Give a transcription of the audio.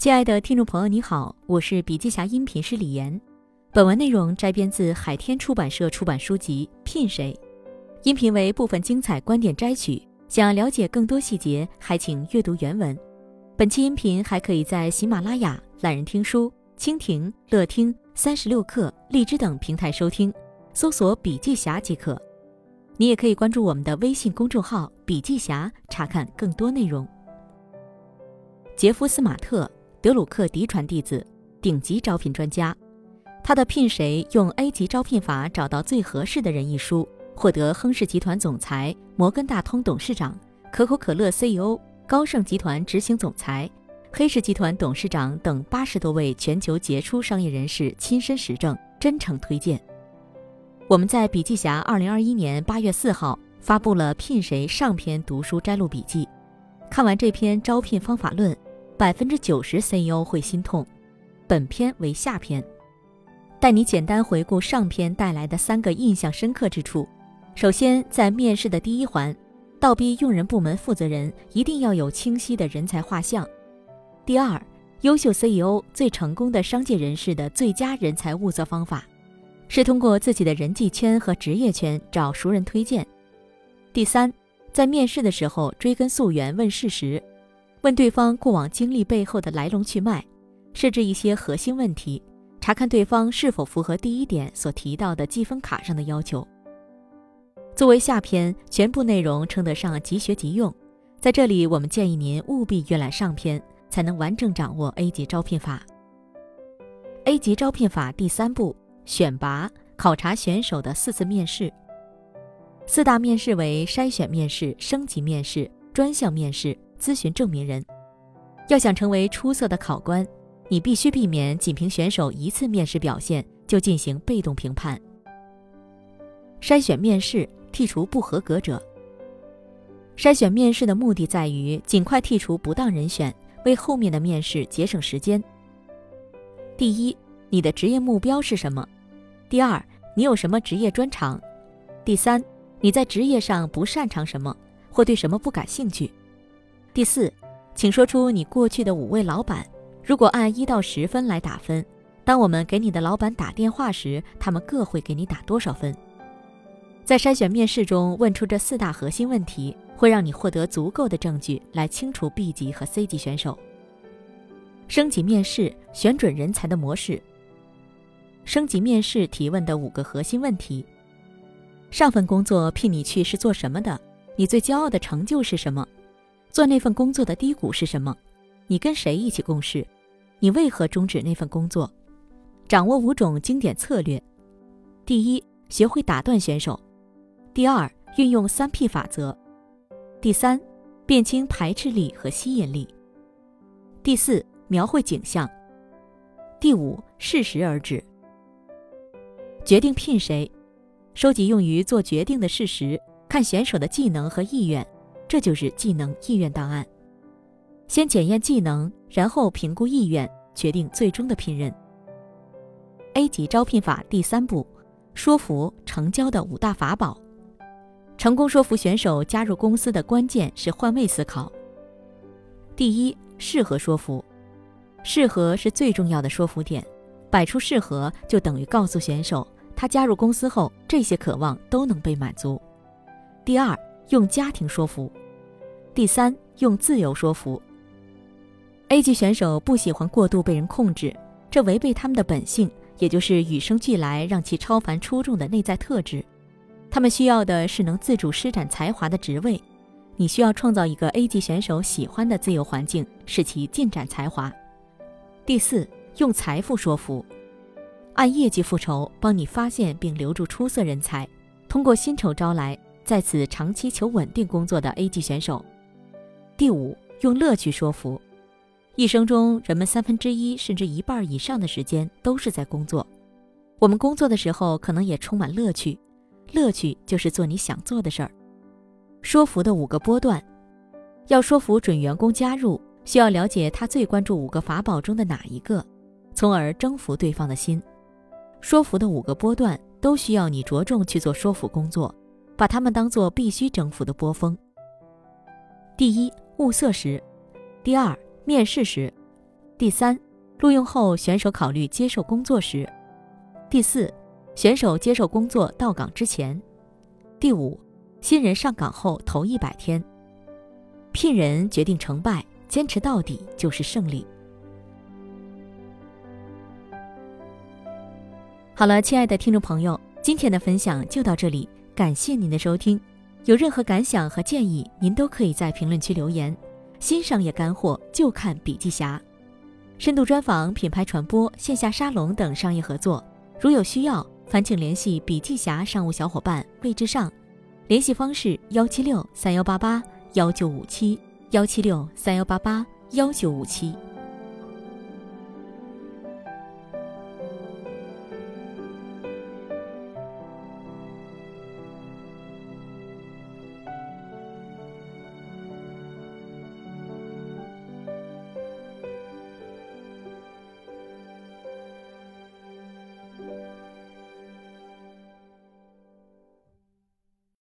亲爱的听众朋友，你好，我是笔记侠音频师李岩。本文内容摘编自海天出版社出版书籍《聘谁》，音频为部分精彩观点摘取。想要了解更多细节，还请阅读原文。本期音频还可以在喜马拉雅、懒人听书、蜻蜓、乐听、三十六课、荔枝等平台收听，搜索“笔记侠”即可。你也可以关注我们的微信公众号“笔记侠”，查看更多内容。杰夫·斯马特。德鲁克嫡传弟子，顶级招聘专家，他的《聘谁用 A 级招聘法找到最合适的人》一书获得亨氏集团总裁、摩根大通董事长、可口可乐 CEO、高盛集团执行总裁、黑石集团董事长等八十多位全球杰出商业人士亲身实证，真诚推荐。我们在笔记侠二零二一年八月四号发布了《聘谁》上篇读书摘录笔记，看完这篇招聘方法论。百分之九十 CEO 会心痛。本篇为下篇，带你简单回顾上篇带来的三个印象深刻之处。首先，在面试的第一环，倒逼用人部门负责人一定要有清晰的人才画像。第二，优秀 CEO 最成功的商界人士的最佳人才物色方法，是通过自己的人际圈和职业圈找熟人推荐。第三，在面试的时候追根溯源问事实。问对方过往经历背后的来龙去脉，设置一些核心问题，查看对方是否符合第一点所提到的积分卡上的要求。作为下篇，全部内容称得上即学即用。在这里，我们建议您务必阅览上篇，才能完整掌握 A 级招聘法。A 级招聘法第三步：选拔考察选手的四次面试。四大面试为筛选面试、升级面试、专项面试。咨询证明人，要想成为出色的考官，你必须避免仅凭选手一次面试表现就进行被动评判。筛选面试，剔除不合格者。筛选面试的目的在于尽快剔除不当人选，为后面的面试节省时间。第一，你的职业目标是什么？第二，你有什么职业专长？第三，你在职业上不擅长什么，或对什么不感兴趣？第四，请说出你过去的五位老板。如果按一到十分来打分，当我们给你的老板打电话时，他们各会给你打多少分？在筛选面试中问出这四大核心问题，会让你获得足够的证据来清除 B 级和 C 级选手。升级面试选准人才的模式。升级面试提问的五个核心问题：上份工作聘你去是做什么的？你最骄傲的成就是什么？做那份工作的低谷是什么？你跟谁一起共事？你为何终止那份工作？掌握五种经典策略：第一，学会打断选手；第二，运用三 P 法则；第三，辨清排斥力和吸引力；第四，描绘景象；第五，适时而止。决定聘谁，收集用于做决定的事实，看选手的技能和意愿。这就是技能意愿档案，先检验技能，然后评估意愿，决定最终的聘任。A 级招聘法第三步，说服成交的五大法宝。成功说服选手加入公司的关键是换位思考。第一，适合说服，适合是最重要的说服点，摆出适合就等于告诉选手，他加入公司后这些渴望都能被满足。第二，用家庭说服。第三，用自由说服。A 级选手不喜欢过度被人控制，这违背他们的本性，也就是与生俱来让其超凡出众的内在特质。他们需要的是能自主施展才华的职位。你需要创造一个 A 级选手喜欢的自由环境，使其尽展才华。第四，用财富说服，按业绩复仇，帮你发现并留住出色人才，通过薪酬招来在此长期求稳定工作的 A 级选手。第五，用乐趣说服。一生中，人们三分之一甚至一半以上的时间都是在工作。我们工作的时候，可能也充满乐趣。乐趣就是做你想做的事儿。说服的五个波段，要说服准员工加入，需要了解他最关注五个法宝中的哪一个，从而征服对方的心。说服的五个波段都需要你着重去做说服工作，把它们当做必须征服的波峰。第一。物色时，第二面试时，第三，录用后选手考虑接受工作时；第四，选手接受工作到岗之前；第五，新人上岗后头一百天。聘人决定成败，坚持到底就是胜利。好了，亲爱的听众朋友，今天的分享就到这里，感谢您的收听。有任何感想和建议，您都可以在评论区留言。新商业干货就看笔记侠，深度专访、品牌传播、线下沙龙等商业合作，如有需要，烦请联系笔记侠商务小伙伴魏志尚，联系方式：幺七六三幺八八幺九五七幺七六三幺八八幺九五七。